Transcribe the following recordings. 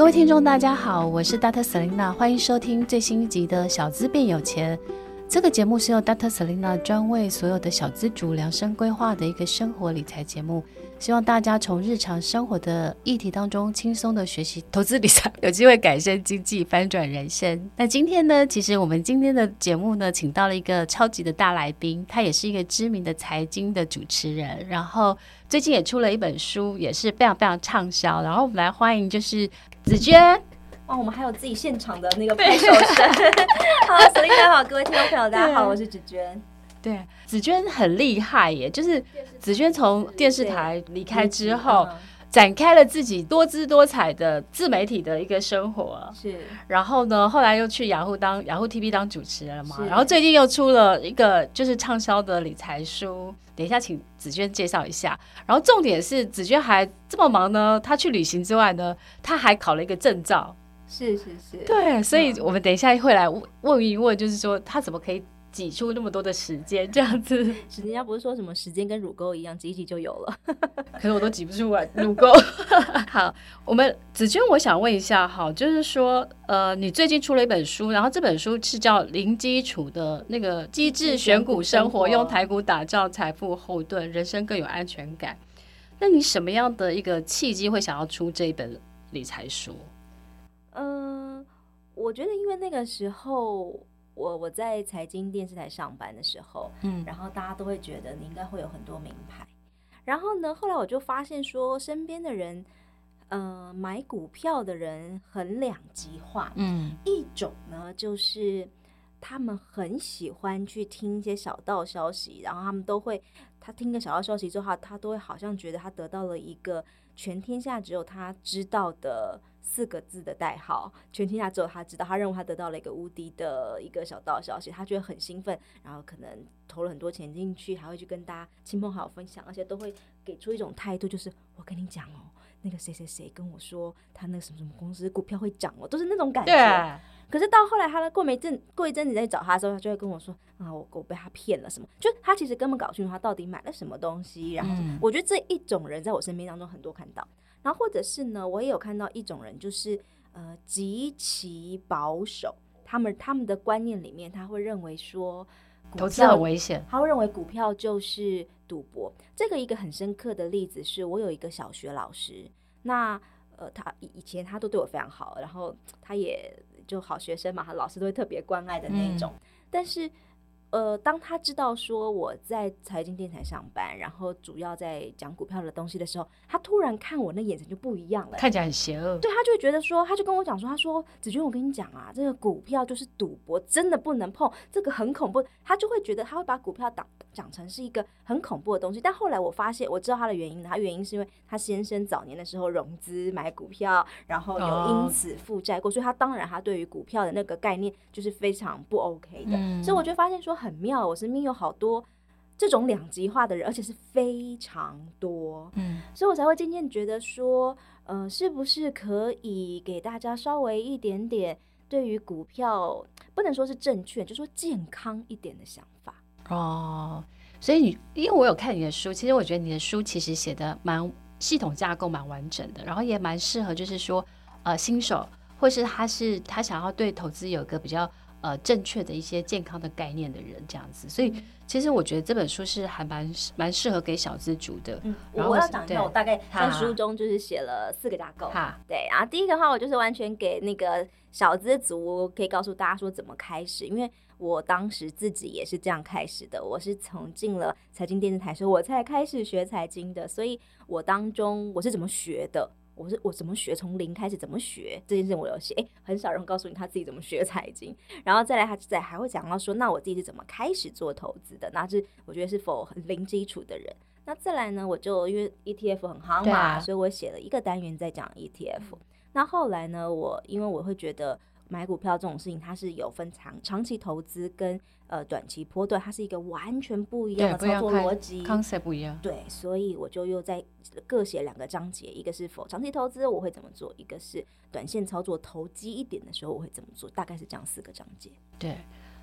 各位听众，大家好，我是 Dr. Selina，欢迎收听最新一集的《小资变有钱》。这个节目是由 Dr. Selina 专为所有的小资主量身规划的一个生活理财节目，希望大家从日常生活的议题当中轻松的学习投资理财，有机会改善经济，翻转人生。那今天呢，其实我们今天的节目呢，请到了一个超级的大来宾，他也是一个知名的财经的主持人，然后最近也出了一本书，也是非常非常畅销。然后我们来欢迎就是。子娟，哦，我们还有自己现场的那个拍手声。好，Selena 好，各位听众朋友，大家好，我是子娟。对，子娟很厉害耶，就是子娟从电视台离开之后，展开了自己多姿多彩的自媒体的一个生活。是，然后呢，后来又去雅虎当雅虎 TV 当主持人了嘛，然后最近又出了一个就是畅销的理财书。等一下，请子娟介绍一下。然后重点是，子娟还这么忙呢。她去旅行之外呢，她还考了一个证照。是是是，对，所以我们等一下会来问一问，就是说她怎么可以挤出那么多的时间这样子？人家不是说什么时间跟乳沟一样，挤一挤就有了。可是我都挤不出来乳沟。好，我们子娟，我想问一下，哈，就是说，呃，你最近出了一本书，然后这本书是叫《零基础的那个机智选股生活》，用台股打造财富后盾，人生更有安全感。那你什么样的一个契机会想要出这一本理财书？嗯、呃，我觉得因为那个时候。我我在财经电视台上班的时候，嗯，然后大家都会觉得你应该会有很多名牌，然后呢，后来我就发现说，身边的人，呃，买股票的人很两极化，嗯，一种呢就是他们很喜欢去听一些小道消息，然后他们都会，他听个小道消息之后，他他都会好像觉得他得到了一个全天下只有他知道的。四个字的代号，全天下只有他知道。他认为他得到了一个无敌的一个小道消息，他觉得很兴奋，然后可能投了很多钱进去，还会去跟大家亲朋好友分享，而且都会给出一种态度，就是我跟你讲哦，那个谁谁谁跟我说，他那个什么什么公司股票会涨哦，都是那种感觉。对。可是到后来，他过没阵过一阵子再找他的时候，他就会跟我说啊，我我被他骗了什么？就他其实根本搞不清楚他到底买了什么东西。然后我觉得这一种人在我身边当中很多看到。然后或者是呢，我也有看到一种人，就是呃极其保守，他们他们的观念里面，他会认为说投资很危险，他会认为股票就是赌博。这个一个很深刻的例子是我有一个小学老师，那呃他以前他都对我非常好，然后他也就好学生嘛，他老师都会特别关爱的那一种，嗯、但是。呃，当他知道说我在财经电台上班，然后主要在讲股票的东西的时候，他突然看我那眼神就不一样了，看起来很邪恶。对，他就会觉得说，他就跟我讲说，他说子君，我跟你讲啊，这个股票就是赌博，真的不能碰，这个很恐怖。他就会觉得他会把股票当讲成是一个很恐怖的东西。但后来我发现，我知道他的原因，他原因是因为他先生早年的时候融资买股票，然后有因此负债过，哦，所以他当然他对于股票的那个概念就是非常不 OK 的。嗯，所以我就发现说。很妙，我身边有好多这种两极化的人，而且是非常多，嗯，所以我才会渐渐觉得说，呃，是不是可以给大家稍微一点点对于股票不能说是正确，就说健康一点的想法哦。所以你，因为我有看你的书，其实我觉得你的书其实写的蛮系统架构蛮完整的，然后也蛮适合，就是说，呃，新手或是他是他想要对投资有一个比较。呃，正确的一些健康的概念的人这样子，所以其实我觉得这本书是还蛮蛮适合给小资族的。嗯，然后我要讲一下，我大概在书中就是写了四个架构。哈，对，然后第一个话，我就是完全给那个小资族可以告诉大家说怎么开始，因为我当时自己也是这样开始的，我是从进了财经电视台时候我才开始学财经的，所以我当中我是怎么学的。我是我怎么学，从零开始怎么学这件事我有写，哎，很少人告诉你他自己怎么学财经，然后再来他再还会讲到说，那我自己是怎么开始做投资的，那是我觉得是否很零基础的人，那再来呢，我就因为 ETF 很夯嘛，啊、所以我写了一个单元在讲 ETF。那后来呢，我因为我会觉得。买股票这种事情，它是有分长长期投资跟呃短期波段，它是一个完全不一样的操作逻辑，concept 不一样。对，所以我就又在各写两个章节，一个是否长期投资我会怎么做，一个是短线操作投机一点的时候我会怎么做，大概是这样四个章节。对，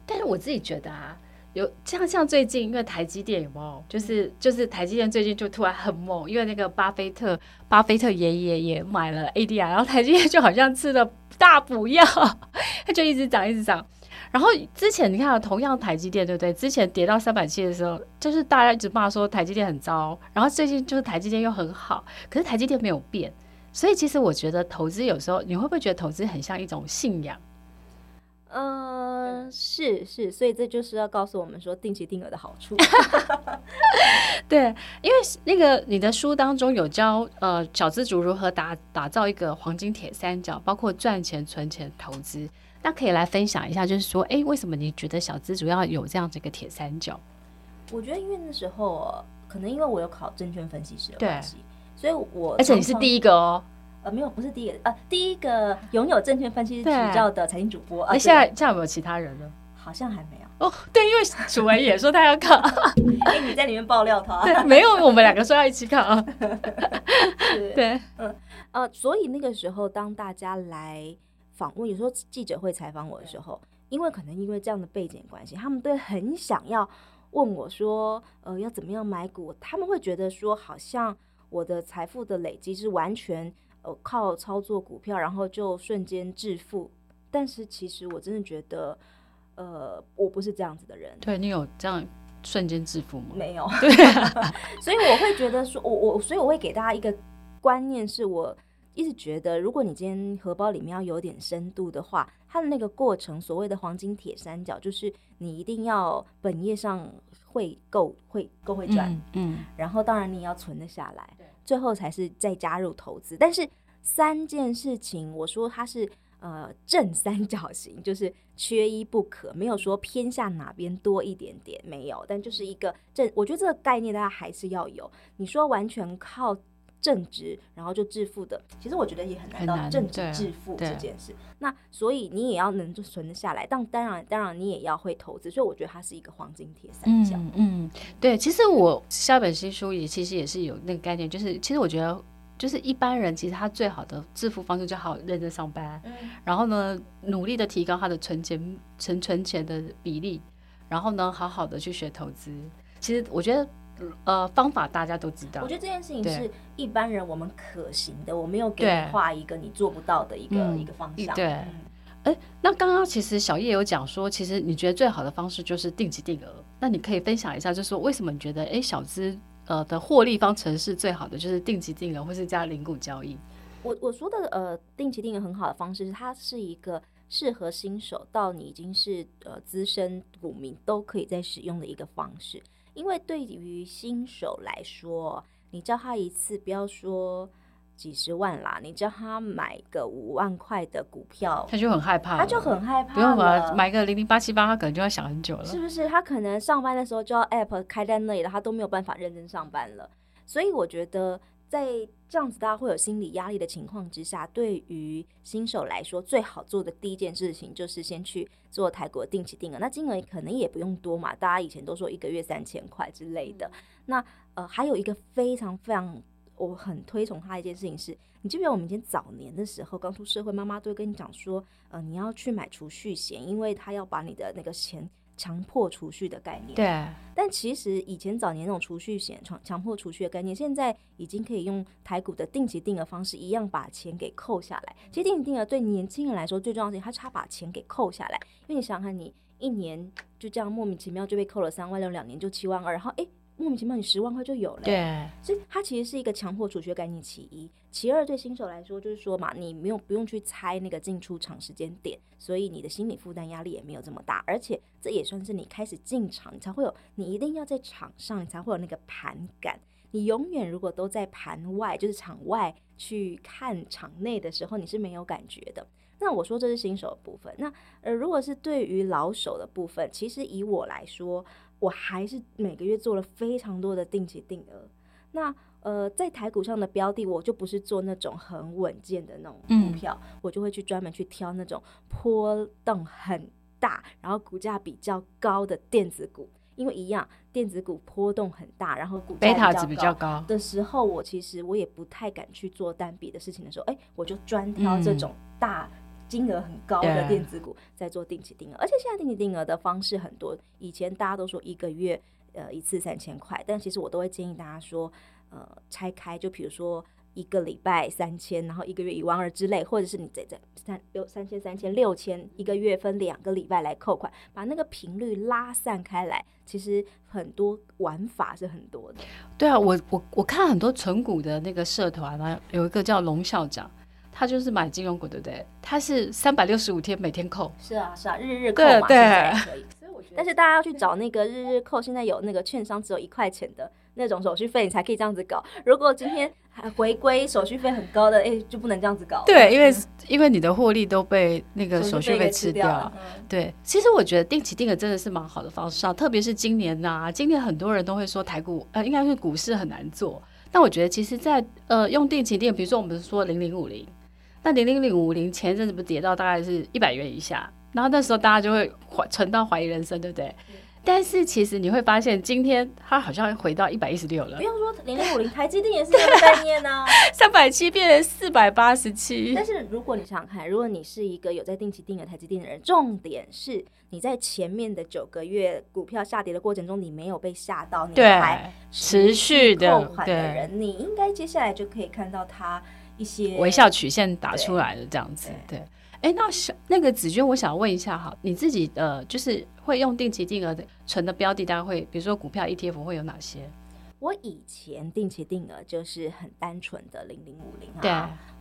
但是我自己觉得啊。有像像最近，因为台积电有没有？就是就是台积电最近就突然很猛，因为那个巴菲特巴菲特爷爷也买了 ADR，然后台积电就好像吃了大补药，它就一直涨一直涨。然后之前你看，同样台积电对不对？之前跌到三百七的时候，就是大家一直骂说台积电很糟，然后最近就是台积电又很好，可是台积电没有变。所以其实我觉得投资有时候，你会不会觉得投资很像一种信仰？嗯，是是，所以这就是要告诉我们说定期定额的好处。对，因为那个你的书当中有教呃小资主如何打打造一个黄金铁三角，包括赚钱、存钱、投资。那可以来分享一下，就是说，哎，为什么你觉得小资主要有这样子一个铁三角？我觉得因为那时候可能因为我有考证券分析师的关系，所以我而且你是第一个哦。呃，没有，不是第一个，呃，第一个拥有证券分析执照的财经主播。哎，现在现在有没有其他人呢？好像还没有。哦，对，因为楚文也说他要考，哎，你在里面爆料他。没有，我们两个说要一起考啊。对，嗯，呃，所以那个时候，当大家来访问，有时候记者会采访我的时候，因为可能因为这样的背景关系，他们都很想要问我说，呃，要怎么样买股？他们会觉得说，好像我的财富的累积是完全。靠操作股票，然后就瞬间致富。但是其实我真的觉得，呃，我不是这样子的人。对，你有这样瞬间致富吗？没有。对，所以我会觉得说，我我所以我会给大家一个观念，是我一直觉得，如果你今天荷包里面要有点深度的话，它的那个过程，所谓的黄金铁三角，就是你一定要本业上会够会够会赚，嗯，嗯，然后当然你也要存得下来。最后才是再加入投资，但是三件事情，我说它是呃正三角形，就是缺一不可，没有说偏向哪边多一点点，没有，但就是一个正，我觉得这个概念大家还是要有。你说完全靠。正直，然后就致富的，其实我觉得也很难到正直致富这件事。那所以你也要能就存得下来，但当然当然你也要会投资。所以我觉得它是一个黄金铁三角。嗯，嗯，对。其实我下本新书也其实也是有那个概念，就是其实我觉得就是一般人其实他最好的致富方式就好好认真上班，嗯，然后呢努力的提高他的存钱存存钱的比例，然后呢好好的去学投资。其实我觉得。呃，方法大家都知道。我觉得这件事情是一般人我们可行的，我没有给你画一个你做不到的一个一个方向。对，哎、嗯欸，那刚刚其实小叶有讲说，其实你觉得最好的方式就是定期定额。那你可以分享一下，就是说为什么你觉得哎、欸，小资呃的获利方程式最好的就是定期定额，或是加零股交易？我我说的呃，定期定额很好的方式，它是一个适合新手到你已经是呃资深股民都可以在使用的一个方式。因为对于新手来说，你叫他一次不要说几十万啦，你叫他买个五万块的股票，他就很害怕，他就很害怕。不用了，买个零零八七八，他可能就要想很久了。是不是？他可能上班的时候就要 app 开在那里了，他都没有办法认真上班了。所以我觉得。在这样子大家会有心理压力的情况之下，对于新手来说，最好做的第一件事情就是先去做泰国定期定额。那金额可能也不用多嘛，大家以前都说一个月三千块之类的。那呃，还有一个非常非常我很推崇他一件事情是，你记不记得我们以前早年的时候刚出社会，妈妈都会跟你讲说，呃，你要去买储蓄险，因为他要把你的那个钱。强迫储蓄的概念，对。但其实以前早年那种储蓄险、强强迫储蓄的概念，现在已经可以用台股的定期定额方式，一样把钱给扣下来。其实定期定额对年轻人来说最重要的是，他差把钱给扣下来。因为你想想看，你一年就这样莫名其妙就被扣了三万六，两年就七万二，然后诶。莫名其妙，你十万块就有了。对，所以它其实是一个强迫储蓄概念。其一，其二，对新手来说，就是说嘛，你没有不用去猜那个进出场时间点，所以你的心理负担压力也没有这么大。而且这也算是你开始进场，你才会有，你一定要在场上，你才会有那个盘感。你永远如果都在盘外，就是场外去看场内的时候，你是没有感觉的。那我说这是新手的部分。那呃，如果是对于老手的部分，其实以我来说。我还是每个月做了非常多的定期定额。那呃，在台股上的标的，我就不是做那种很稳健的那种股票，嗯、我就会去专门去挑那种波动很大，然后股价比较高的电子股。因为一样，电子股波动很大，然后股价比较高的时候，我其实我也不太敢去做单笔的事情的时候，哎，我就专挑这种大金额很高的电子股在做定期定额。而且现在定期定额的方式很多，以前大家都说一个月呃一次三千块，但其实我都会建议大家说，呃，拆开，就比如说。一个礼拜三千，然后一个月一万二之类，或者是你这这三六三千三千六千，一个月分两个礼拜来扣款，把那个频率拉散开来，其实很多玩法是很多的。对啊，我我我看很多存股的那个社团啊，有一个叫龙校长，他就是买金融股，对不对？他是三百六十五天每天扣。是啊是啊，日日扣嘛，对对。可以。所以我觉得，但是大家要去找那个日日扣，现在有那个券商只有一块钱的。那种手续费你才可以这样子搞。如果今天还回归手续费很高的，哎、欸，就不能这样子搞。对，因为因为你的获利都被那个手续费吃掉。掉嗯、对，其实我觉得定期定额真的是蛮好的方式啊，特别是今年呐、啊，今年很多人都会说台股呃，应该是股市很难做。但我觉得其实在，在呃用定期定，比如说我们说零零五零，那零零零五零前一阵子不跌到大概是一百元以下，然后那时候大家就会怀存到怀疑人生，对不对？但是其实你会发现，今天它好像回到一百一十六了。不用说零零五零，台积电也是这个概念呢、啊。三百七变成四百八十七。但是如果你想想看，如果你是一个有在定期定额台积电的人，重点是你在前面的九个月股票下跌的过程中，你没有被吓到，你还持续的扣款的人，你应该接下来就可以看到它一些微笑曲线打出来的这样子，对。哎，那小那个子娟，我想问一下哈，你自己呃，就是会用定期定额的存的标的，大概会比如说股票 ETF 会有哪些？我以前定期定额就是很单纯的零零五零啊，对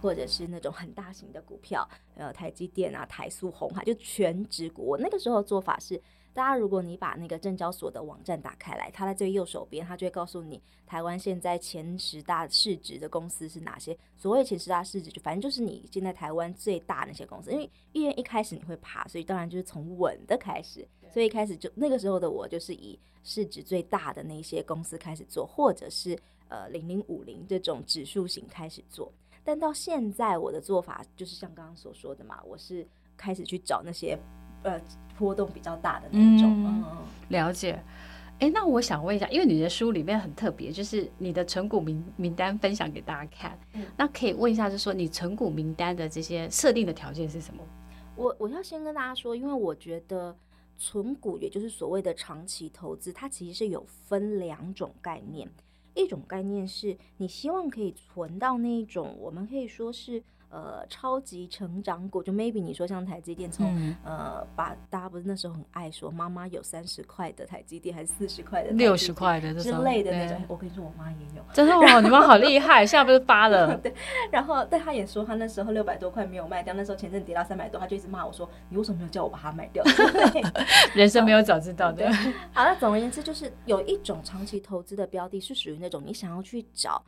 或者是那种很大型的股票，呃，台积电啊、台塑、红海，就全职股。我那个时候做法是。大家，如果你把那个证交所的网站打开来，它在最右手边，它就会告诉你台湾现在前十大市值的公司是哪些。所谓前十大市值，就反正就是你现在台湾最大那些公司。因为因为一开始你会怕，所以当然就是从稳的开始。所以一开始就那个时候的我，就是以市值最大的那些公司开始做，或者是呃零零五零这种指数型开始做。但到现在我的做法就是像刚刚所说的嘛，我是开始去找那些。呃，波动比较大的那种，嗯，嗯了解。哎，那我想问一下，因为你的书里面很特别，就是你的存股名名单分享给大家看。嗯，那可以问一下，就是说你存股名单的这些设定的条件是什么？我我要先跟大家说，因为我觉得存股，也就是所谓的长期投资，它其实是有分两种概念。一种概念是你希望可以存到那一种，我们可以说是。呃，超级成长股就 maybe 你说像台积电从，嗯、呃，把大家不是那时候很爱说妈妈有三十块的台积电还是四十块的六十块的之类的那种，我跟你说我妈也有，真的哦，你妈好厉害，现在不是发了？对，然后但她也说她那时候六百多块没有卖掉，那时候前阵跌到三百多，她就一直骂我说你为什么没有叫我把它卖掉？人生没有早知道的。好那，总而言之就是有一种长期投资的标的，是属于那种你想要去找。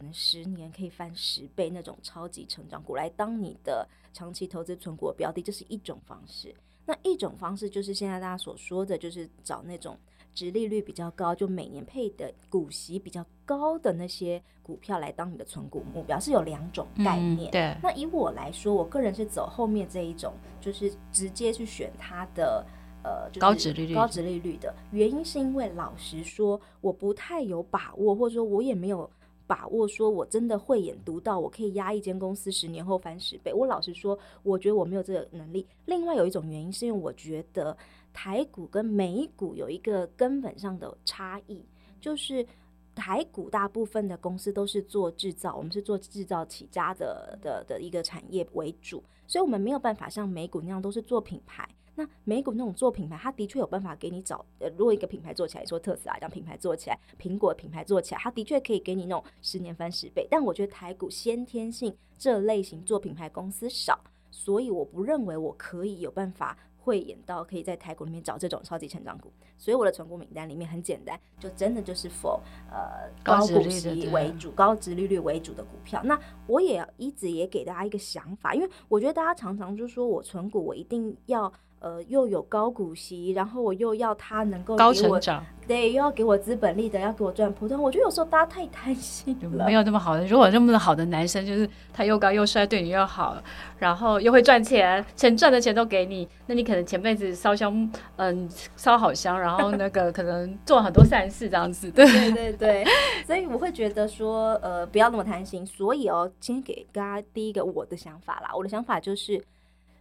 可能十年可以翻十倍那种超级成长股来当你的长期投资存股标的，这是一种方式。那一种方式就是现在大家所说的，就是找那种值利率比较高，就每年配的股息比较高的那些股票来当你的存股目标，是有两种概念。嗯、对。那以我来说，我个人是走后面这一种，就是直接去选它的呃，就是、高值利率、高值利率的原因，是因为老实说，我不太有把握，或者说我也没有。把握说，我真的慧眼独到，我可以压一间公司十年后翻十倍。我老实说，我觉得我没有这个能力。另外有一种原因，是因为我觉得台股跟美股有一个根本上的差异，就是台股大部分的公司都是做制造，我们是做制造起家的的的一个产业为主，所以我们没有办法像美股那样都是做品牌。那美股那种做品牌，它的确有办法给你找。呃，如果一个品牌做起来，说特斯拉这样品牌做起来，苹果品牌做起来，它的确可以给你那种十年翻十倍。但我觉得台股先天性这类型做品牌公司少，所以我不认为我可以有办法慧眼到可以在台股里面找这种超级成长股。所以我的存股名单里面很简单，就真的就是 for 呃高股息为主、高值利率为主的股票。那我也一直也给大家一个想法，因为我觉得大家常常就说我存股，我一定要。呃，又有高股息，然后我又要他能够高成长，对，又要给我资本利得，要给我赚普通。我觉得有时候大家太贪心了，没有那么好的。如果那么好的男生，就是他又高又帅，对你又好，然后又会赚钱，钱赚的钱都给你，那你可能前辈子烧香，嗯，烧好香，然后那个可能做很多善事这样子。对对对对，所以我会觉得说，呃，不要那么贪心。所以哦，先给大家第一个我的想法啦，我的想法就是。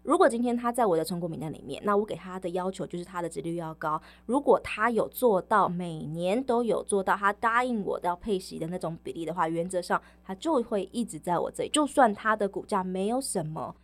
如果今天他在我的成果名单里面，那我给他的要求就是他的值率要高。如果他有做到每年都有做到他答应我的要配息的那种比例的话，原则上他就会一直在我这里。就算他的股价没有什么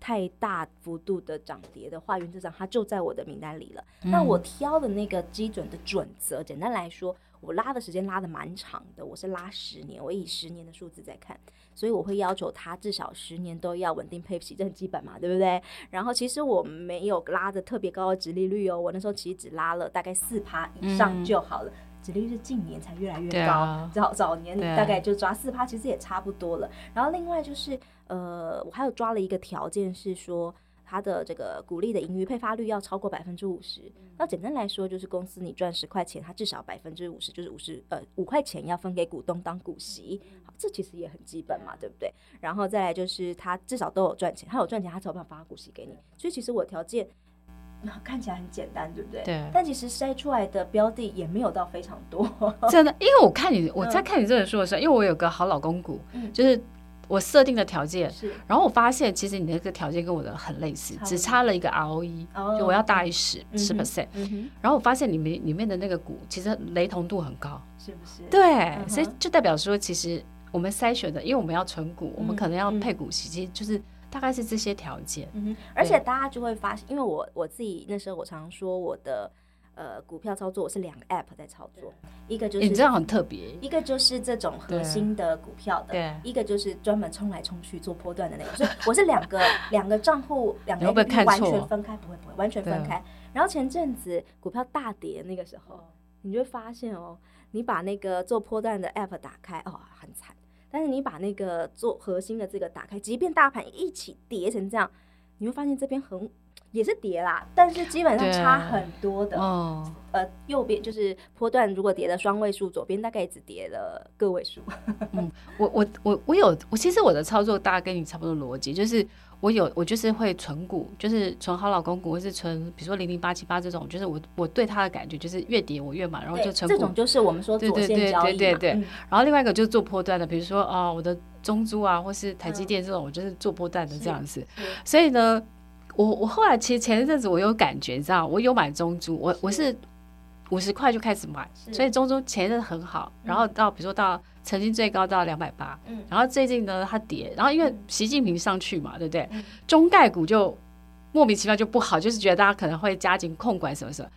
太大幅度的涨跌的话，原则上他就在我的名单里了。嗯。那我挑的那个基准的准则，简单来说，我拉的时间拉的蛮长的，我是拉十年，我以十年的数字在看。所以我会要求他至少十年都要稳定配息，这很基本嘛，对不对？然后其实我没有拉的特别高的殖利率哦，我那时候其实只拉了大概四趴以上就好了。殖、嗯、利率是近年才越来越高，啊、早早年大概就抓四趴，其实也差不多了。然后另外就是呃，我还有抓了一个条件是说。它的这个股利的盈余配发率要超过百分之五十。那简单来说，就是公司你赚十块钱，它至少百分之五十，就是五十呃五块钱要分给股东当股息。好，这其实也很基本嘛，对不对？然后再来就是它至少都有赚钱，它有赚钱，它才有办法发股息给你。所以其实我条件 看起来很简单，对不对？对。但其实筛出来的标的也没有到非常多。真的，因为我看你我在看你这本书的时候，因为我有个好老公股，嗯、就是。我设定的条件，然后我发现其实你那个条件跟我的很类似，只差了一个 ROE，、哦、就我要大于十十 percent。然后我发现里面里面的那个股其实雷同度很高，是不是？对、嗯，所以就代表说，其实我们筛选的，因为我们要存股，嗯、我们可能要配股息，其实就是大概是这些条件。嗯，而且大家就会发现，因为我我自己那时候我常说我的。呃，股票操作我是两个 app 在操作，一个就是、欸、你这样很特别，一个就是这种核心的股票的，对，一个就是专门冲来冲去做波段的那种，所以我是两个两个账户，两个 app 完全分开，不会不会完全分开。然后前阵子股票大跌那个时候，你就会发现哦，你把那个做波段的 app 打开，哦，很惨，但是你把那个做核心的这个打开，即便大盘一起跌成这样，你会发现这边很。也是跌啦，但是基本上差很多的。哦，呃，右边就是波段，如果跌了双位数，左边大概只跌了个位数。嗯，我我我我有，我其实我的操作大概跟你差不多逻辑，就是我有我就是会存股，就是存好老公股，或是存比如说零零八七八这种，就是我我对它的感觉就是越跌我越买，然后就存股。这种就是我们说左线交易嘛。对对对对对。然后另外一个就是做波段的，比如说啊、哦，我的中珠啊，或是台积电这种，我就是做波段的这样子。所以呢。我我后来其实前一阵子我有感觉，你知道，我有买中珠，我我是五十块就开始买，所以中珠前一阵很好，然后到比如说到曾经最高到两百八，然后最近呢它跌，然后因为习近平上去嘛，对不对？中概股就莫名其妙就不好，就是觉得大家可能会加紧控管什么什么，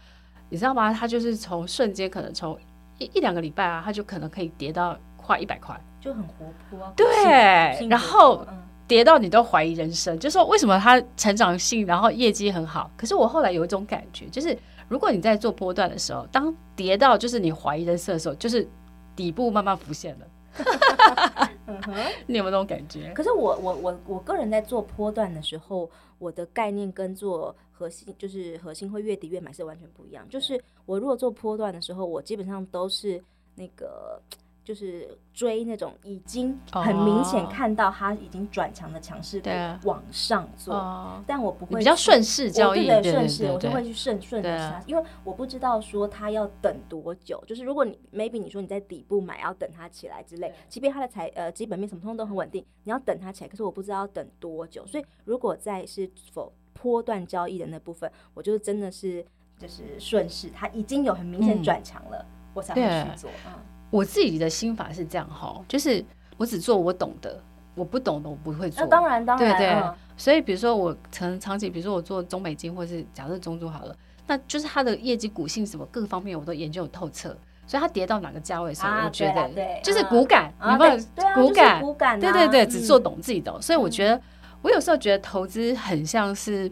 你知道吗？它就是从瞬间可能从一一两个礼拜啊，它就可能可以跌到快一百块，就很活泼啊。对，然后。跌到你都怀疑人生，就是说为什么他成长性，然后业绩很好？可是我后来有一种感觉，就是如果你在做波段的时候，当跌到就是你怀疑人生的时候，就是底部慢慢浮现了。你有没有那种感觉？可是我我我我个人在做波段的时候，我的概念跟做核心就是核心会越跌越买是完全不一样。就是我如果做波段的时候，我基本上都是那个。就是追那种已经很明显看到它已经转强的强势股往上做，哦、但我不会比较顺势交易，对对顺势我就会去顺顺着它，因为我不知道说它要等多久。就是如果你 maybe 你说你在底部买，要等它起来之类，即便它的财呃基本面什么通通都很稳定，你要等它起来，可是我不知道要等多久。所以如果在是否波段交易的那部分，我就真的是就是顺势，它已经有很明显转强了、嗯，我才会去做。嗯。我自己的心法是这样哈，就是我只做我懂的，我不懂的我不会做。那当然当然，对对、嗯。所以比如说我可能长期，比如说我做中美金，或是假设中珠好了，那就是它的业绩、股性什么各个方面我都研究透彻。所以它跌到哪个价位的时候，啊、我觉得对就是骨感，有没有？股感，骨感，对对对，只做懂自己懂。嗯、所以我觉得，我有时候觉得投资很像是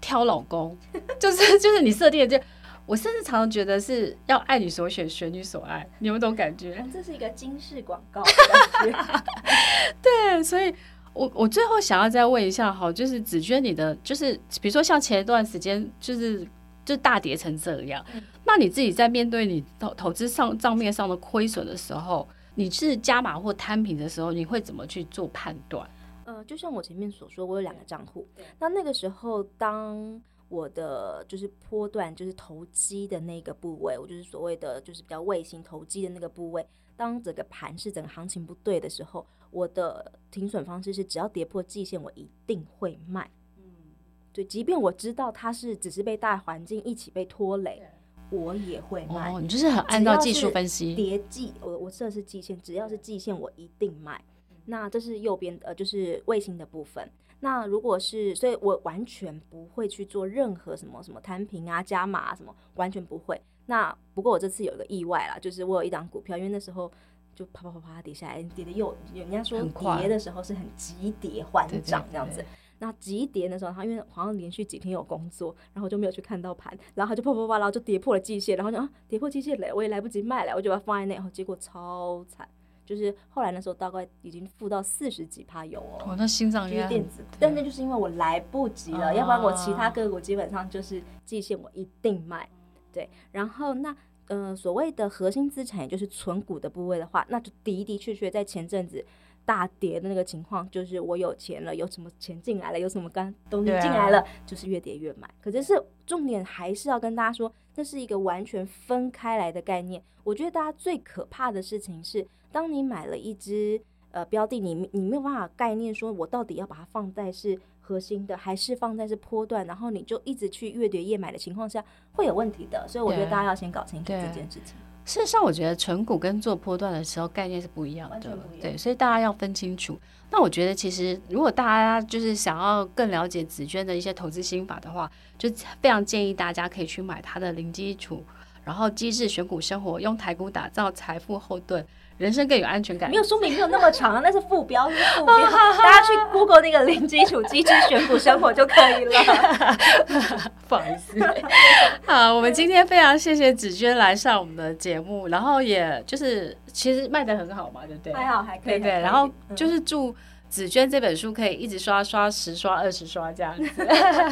挑老公，就是就是你设定的就。我甚至常常觉得是要爱你所选，选你所爱，你有没有这种感觉？这是一个金饰广告。对，所以我我最后想要再问一下哈，就是子娟，你的就是比如说像前一段时间就是就大跌成这样，嗯、那你自己在面对你投投资上账面上的亏损的时候，你是加码或摊平的时候，你会怎么去做判断？呃，就像我前面所说，我有两个账户，那那个时候当。我的就是波段，就是投机的那个部位，我就是所谓的就是比较卫星投机的那个部位。当整个盘是整个行情不对的时候，我的停损方式是只要跌破季线，我一定会卖。嗯，对，即便我知道它是只是被大环境一起被拖累，我也会卖。哦，你就是很按照技术分析，跌季，我我设是季线，只要是季线，我一定卖。那这是右边，呃，就是卫星的部分。那如果是，所以我完全不会去做任何什么什么摊平啊、加码啊什么，完全不会。那不过我这次有一个意外啦，就是我有一档股票，因为那时候就啪啪啪啪跌下来，跌的又人家说跌的时候是很急跌缓涨这样子。那急跌的时候，它因为好像连续几天有工作，然后就没有去看到盘，然后它就啪啪啪，然后就跌破了季线，然后就啊跌破季线了，我也来不及卖了，我就把它放在那，然后结果超惨。就是后来那时候大概已经负到四十几趴油哦，哦，那心脏就是电子，但那就是因为我来不及了，要不然我其他个股基本上就是季线我一定卖，对。然后那呃所谓的核心资产，也就是存股的部位的话，那就的的确确在前阵子大跌的那个情况，就是我有钱了，有什么钱进来了，有什么干东西进来了，就是越跌越买。可是是重点还是要跟大家说，这是一个完全分开来的概念。我觉得大家最可怕的事情是。当你买了一只呃标的，你你没有办法概念说，我到底要把它放在是核心的，还是放在是波段，然后你就一直去越跌越买的情况下，会有问题的。所以我觉得大家要先搞清楚这件事情。事实上，我觉得存股跟做波段的时候概念是不一样的，样对，所以大家要分清楚。那我觉得其实如果大家就是想要更了解紫娟的一些投资心法的话，就非常建议大家可以去买它的零基础，然后机智选股生活，用台股打造财富后盾。人生更有安全感。没有书名没有那么长，那是副标，是副标。大家去 Google 那个零基础机智选股生活就可以了。不好意思。好，我们今天非常谢谢子娟来上我们的节目，然后也就是其实卖的很好嘛，对不对？还好，还可以。对对，然后就是祝紫娟这本书可以一直刷刷十刷二十刷这样子。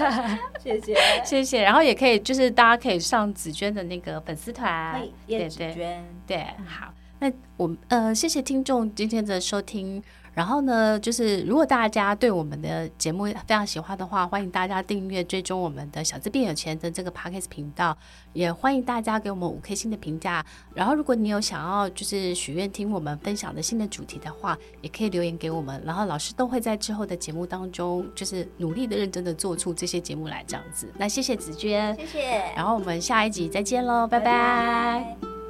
谢谢谢谢，然后也可以就是大家可以上紫娟的那个粉丝团，对对对对，好。那我呃，谢谢听众今天的收听。然后呢，就是如果大家对我们的节目非常喜欢的话，欢迎大家订阅追踪我们的小资变有钱的这个 Podcast 频道，也欢迎大家给我们五颗星的评价。然后，如果你有想要就是许愿听我们分享的新的主题的话，也可以留言给我们。然后老师都会在之后的节目当中，就是努力的、认真的做出这些节目来这样子。那谢谢子娟，谢谢。然后我们下一集再见喽，拜拜。拜拜。